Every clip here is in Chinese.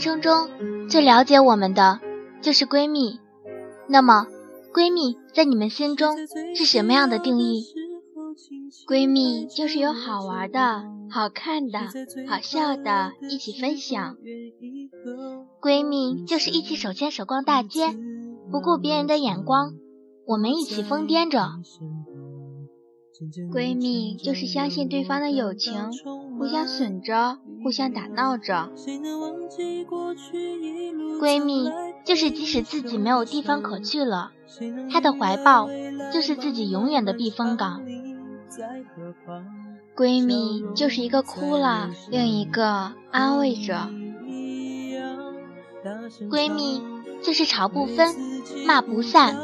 生中最了解我们的就是闺蜜。那么，闺蜜在你们心中是什么样的定义？闺蜜就是有好玩的、好看的、好笑的，一起分享。闺蜜就是一起手牵手逛大街，不顾别人的眼光，我们一起疯癫着。闺蜜就是相信对方的友情，互相损着，互相打闹着。闺蜜就是即使自己没有地方可去了，她的怀抱就是自己永远的避风港。闺蜜就是一个哭了，另一个安慰着。闺蜜就是吵不分，骂不散。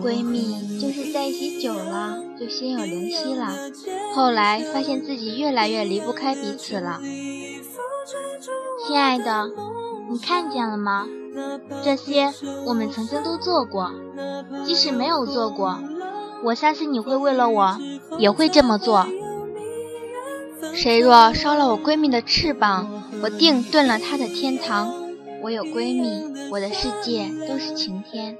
闺蜜就是在一起久了就心有灵犀了，后来发现自己越来越离不开彼此了。亲爱的，你看见了吗？这些我们曾经都做过，即使没有做过。我相信你会为了我，也会这么做。谁若烧了我闺蜜的翅膀，我定炖了她的天堂。我有闺蜜，我的世界都是晴天。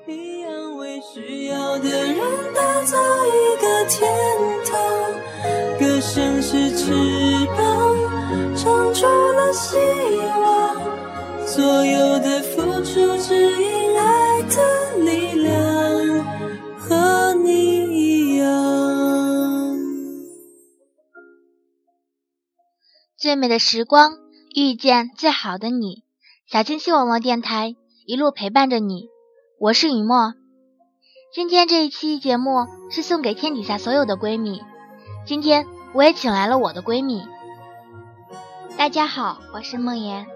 歌声是翅膀，唱出了希望。所有的付出，只因爱的力量。和你一样。最美的时光，遇见最好的你。小清新网络电台一路陪伴着你，我是雨墨。今天这一期节目是送给天底下所有的闺蜜。今天我也请来了我的闺蜜。大家好，我是梦妍。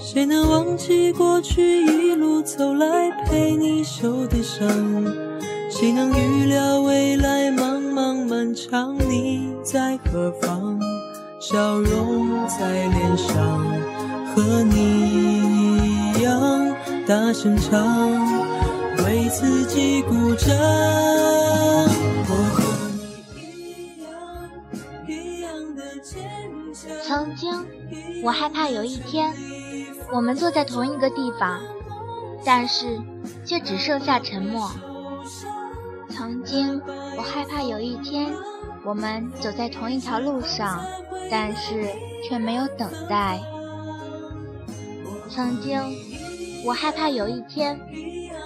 谁能忘记过去一路走来陪你受的伤？谁能预料未来茫茫漫长？你在何方？笑容在脸上，和你一样大声唱，为自己鼓掌。我和你一样，一样的坚强。曾经，我害怕有一天，我们坐在同一个地方，但是却只剩下沉默。曾经，我害怕有一天我们走在同一条路上，但是却没有等待。曾经，我害怕有一天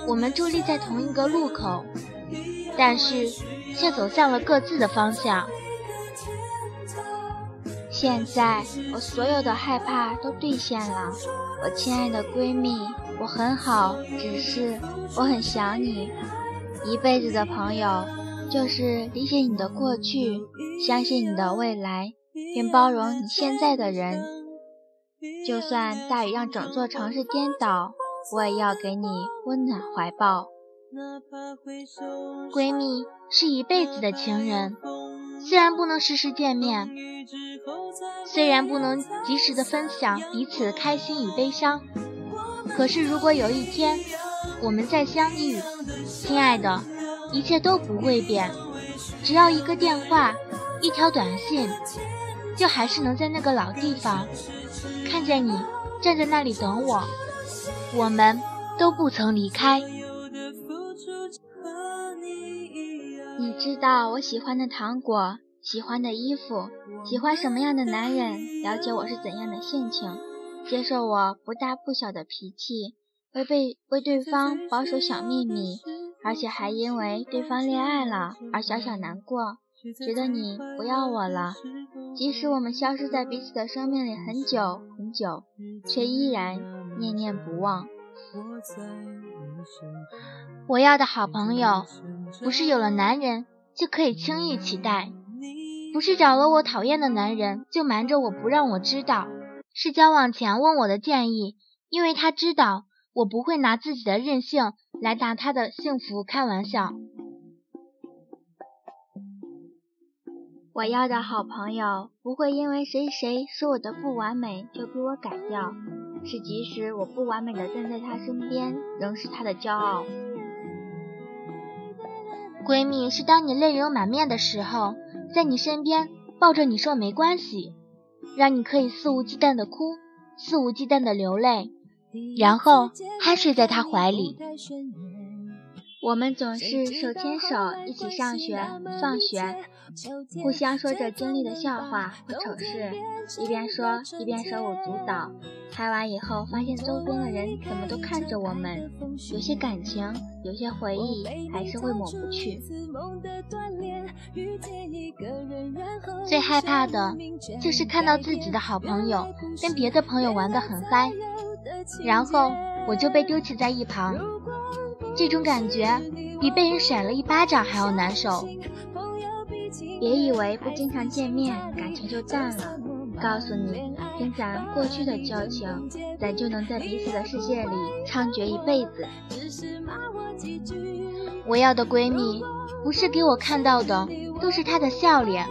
我们伫立在同一个路口，但是却走向了各自的方向。现在，我所有的害怕都兑现了，我亲爱的闺蜜，我很好，只是我很想你。一辈子的朋友，就是理解你的过去，相信你的未来，并包容你现在的人。就算大雨让整座城市颠倒，我也要给你温暖怀抱。闺蜜是一辈子的情人，虽然不能时时见面，虽然不能及时的分享彼此的开心与悲伤，可是如果有一天，我们再相遇，亲爱的，一切都不会变。只要一个电话，一条短信，就还是能在那个老地方看见你站在那里等我。我们都不曾离开。你知道我喜欢的糖果，喜欢的衣服，喜欢什么样的男人，了解我是怎样的性情，接受我不大不小的脾气。为被为对方保守小秘密，而且还因为对方恋爱了而小小难过，觉得你不要我了。即使我们消失在彼此的生命里很久很久，却依然念念不忘。我要的好朋友，不是有了男人就可以轻易期待，不是找了我讨厌的男人就瞒着我不让我知道，是交往前问我的建议，因为他知道。我不会拿自己的任性来拿他的幸福开玩笑。我要的好朋友不会因为谁谁说我的不完美就给我改掉，是即使我不完美的站在他身边，仍是他的骄傲。闺蜜是当你泪流满面的时候，在你身边抱着你说没关系，让你可以肆无忌惮的哭，肆无忌惮的流泪，然后酣睡在他怀里。我们总是手牵手一起上学、放学，互相说着经历的笑话和丑事，一边说一边手舞足蹈。拍完以后，发现周边的人怎么都看着我们，有些感情，有些回忆，还是会抹不去。最害怕的就是看到自己的好朋友跟别的朋友玩得很嗨，然后我就被丢弃在一旁。这种感觉比被人甩了一巴掌还要难受。别以为不经常见面，感情就淡了。告诉你，凭咱过去的交情，咱就能在彼此的世界里猖獗一辈子。我要的闺蜜，不是给我看到的都是她的笑脸，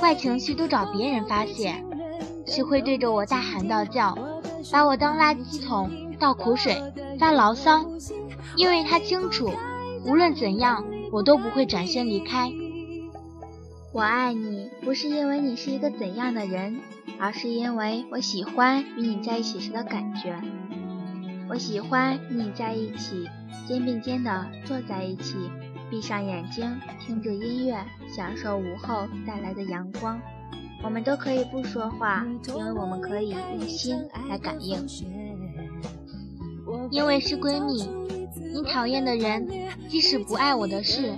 坏情绪都找别人发泄，是会对着我大喊大叫，把我当垃圾桶倒苦水，发牢骚。因为他清楚，无论怎样，我都不会转身离开。我爱你，不是因为你是一个怎样的人，而是因为我喜欢与你在一起时的感觉。我喜欢与你在一起，肩并肩的坐在一起，闭上眼睛，听着音乐，享受午后带来的阳光。我们都可以不说话，因为我们可以用心来感应。因为是闺蜜。你讨厌的人，即使不爱我的事，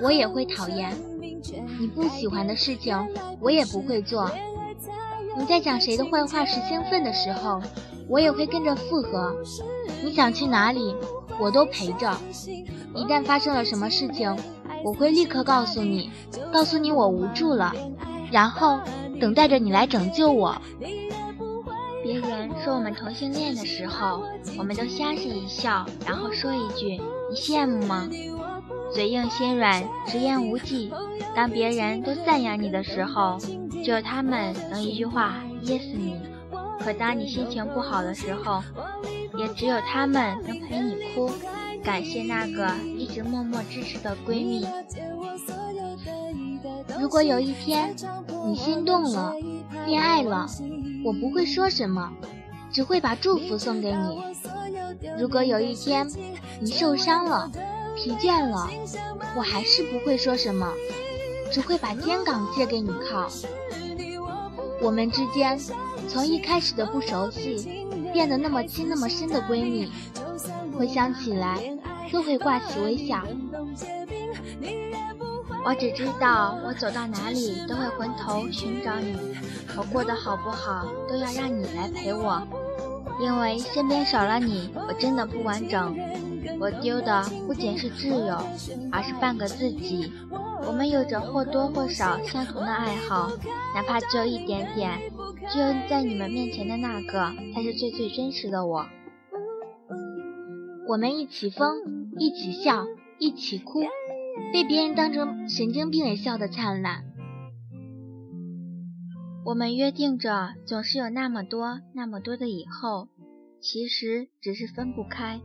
我也会讨厌；你不喜欢的事情，我也不会做。你在讲谁的坏话时兴奋的时候，我也会跟着附和。你想去哪里，我都陪着。一旦发生了什么事情，我会立刻告诉你，告诉你我无助了，然后等待着你来拯救我。别人说我们同性恋的时候，我们都相视一笑，然后说一句：“你羡慕吗？”嘴硬心软，直言无忌。当别人都赞扬你的时候，只有他们能一句话噎死你。可当你心情不好的时候，也只有他们能陪你哭。感谢那个一直默默支持的闺蜜。如果有一天你心动了，恋爱了。我不会说什么，只会把祝福送给你。如果有一天你受伤了、疲倦了，我还是不会说什么，只会把肩膀借给你靠。我们之间从一开始的不熟悉，变得那么亲、那么深的闺蜜，回想起来都会挂起微笑。我只知道，我走到哪里都会回头寻找你。我过得好不好，都要让你来陪我。因为身边少了你，我真的不完整。我丢的不仅是挚友，而是半个自己。我们有着或多或少相同的爱好，哪怕只有一点点。只有在你们面前的那个，才是最最真实的我。我们一起疯，一起笑，一起哭。被别人当成神经病也笑得灿烂。我们约定着，总是有那么多、那么多的以后，其实只是分不开。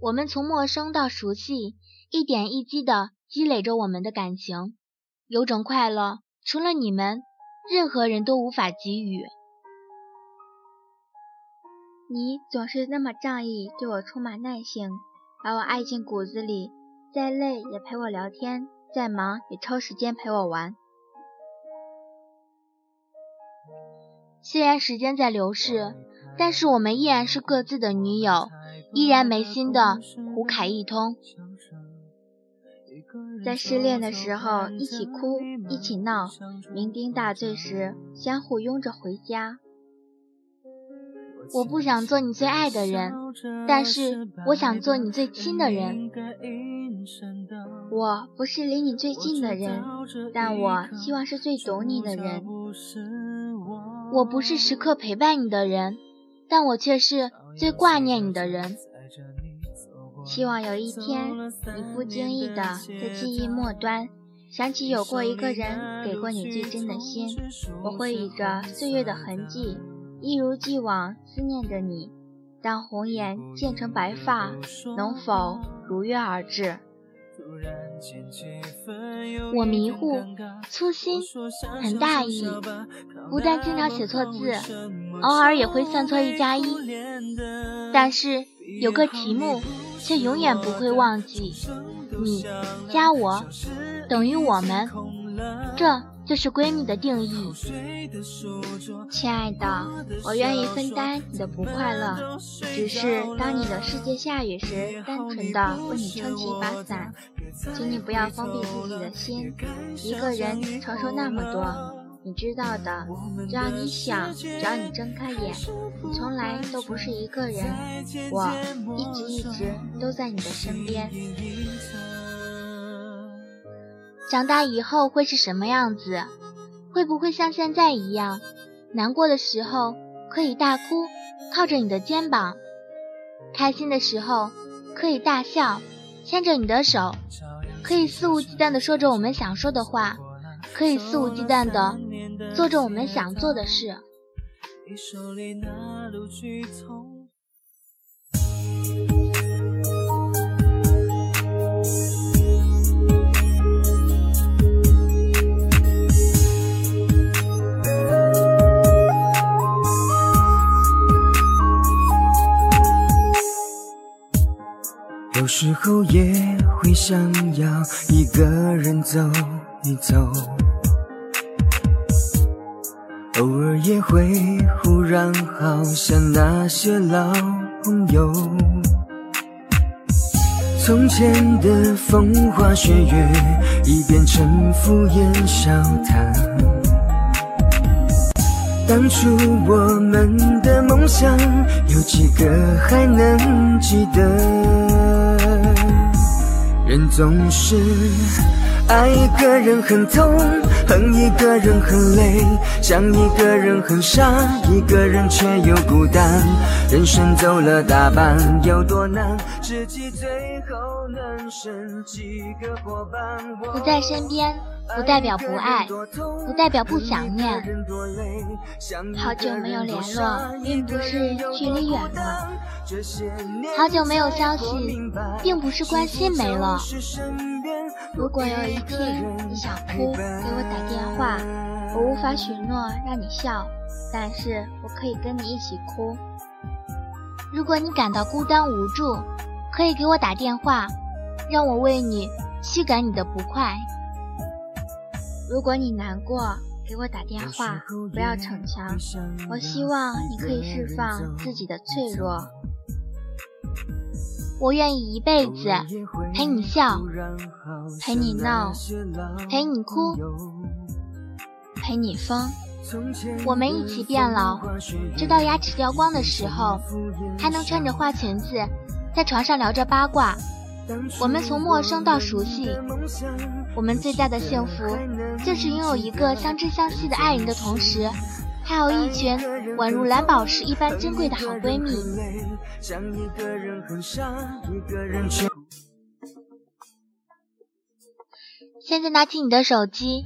我们从陌生到熟悉，一点一滴的积累着我们的感情，有种快乐，除了你们，任何人都无法给予。你总是那么仗义，对我充满耐性，把我爱进骨子里。再累也陪我聊天，再忙也抽时间陪我玩。虽然时间在流逝，但是我们依然是各自的女友，依然没心的胡侃一通。在失恋的时候一起哭一起闹，酩酊大醉时相互拥着回家。我不想做你最爱的人，但是我想做你最亲的人。我不是离你最近的人，但我希望是最懂你的人。我不是时刻陪伴你的人，但我却是最挂念你的人。希望有一天，你不经意的在记忆末端想起有过一个人给过你最真的心，我会以着岁月的痕迹。一如既往思念着你，当红颜渐成白发，能否如约而至？我迷糊、粗心、很大意，不但经常写错字，偶尔也会算错一加一。但是有个题目却永远不会忘记：你加我等于我们。这。这是闺蜜的定义，亲爱的，我愿意分担你的不快乐，只是当你的世界下雨时，单纯的为你撑起一把伞，请你不要封闭自己的心，一个人承受那么多，你知道的，只要你想，只要你睁开眼，从来都不是一个人，我一直一直都在你的身边。长大以后会是什么样子？会不会像现在一样，难过的时候可以大哭，靠着你的肩膀；开心的时候可以大笑，牵着你的手；可以肆无忌惮地说着我们想说的话，可以肆无忌惮地做着我们想做的事。有想要一个人走一走，偶尔也会忽然好像那些老朋友，从前的风花雪月已变成敷衍笑谈。当初我们的梦想，有几个还能记得？人总是爱一个人很痛，恨一个人很累，想一个人很傻，一个人却又孤单。人生走了大半，有多难？知己最后能剩几个伙伴？不在身边。不代表不爱，不代表不想念。好久没有联络，并不是距离远了；好久没有消息，并不是关心没了。如果有一天你想哭，给我打电话。我无法许诺让你笑，但是我可以跟你一起哭。如果你感到孤单无助，可以给我打电话，让我为你驱赶你的不快。如果你难过，给我打电话，不要逞强。我希望你可以释放自己的脆弱。我愿意一辈子陪你笑，陪你闹，陪你哭，陪你疯。我们一起变老，直到牙齿掉光的时候，还能穿着花裙子在床上聊着八卦。我们从陌生到熟悉，我们最大的幸福就是拥有一个相知相惜的爱人的同时，还有一群宛如蓝宝石一般珍贵的好闺蜜。现在拿起你的手机，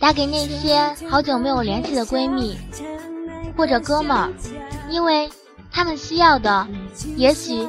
打给那些好久没有联系的闺蜜或者哥们儿，因为他们需要的，也许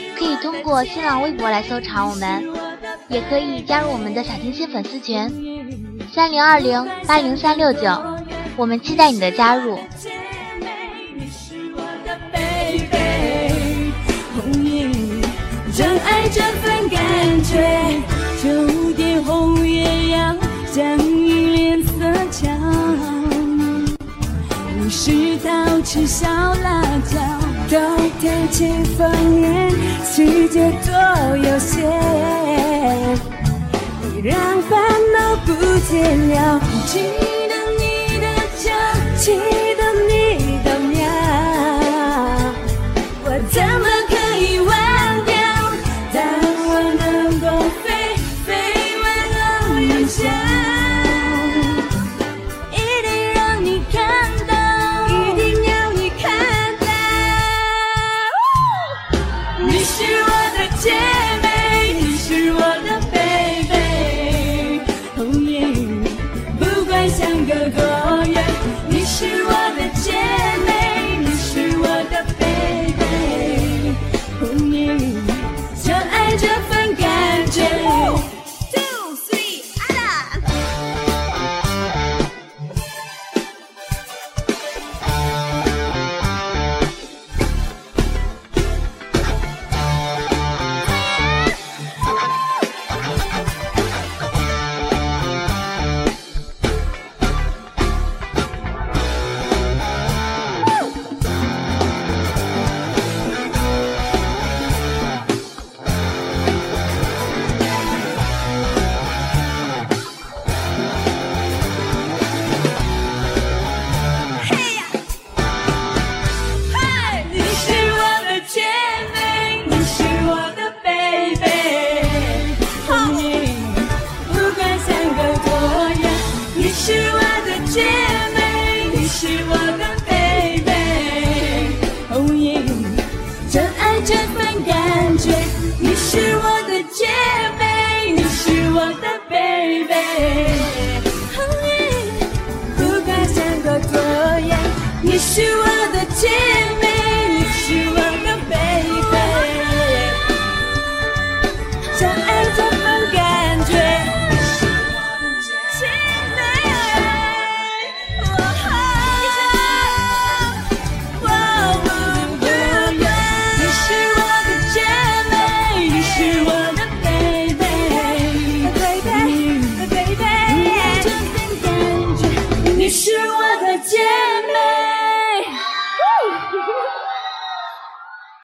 可以通过新浪微博来搜查我们，也可以加入我们的小甜心粉丝群。三零二零八零三六九，我们期待你的加入。真爱这份感觉，就点红鸳鸯，将你脸色瞧。你是刀吃小辣椒，都天气风言，世界多悠闲。让烦恼不见了，记得你的笑，记得你的妙，我怎么？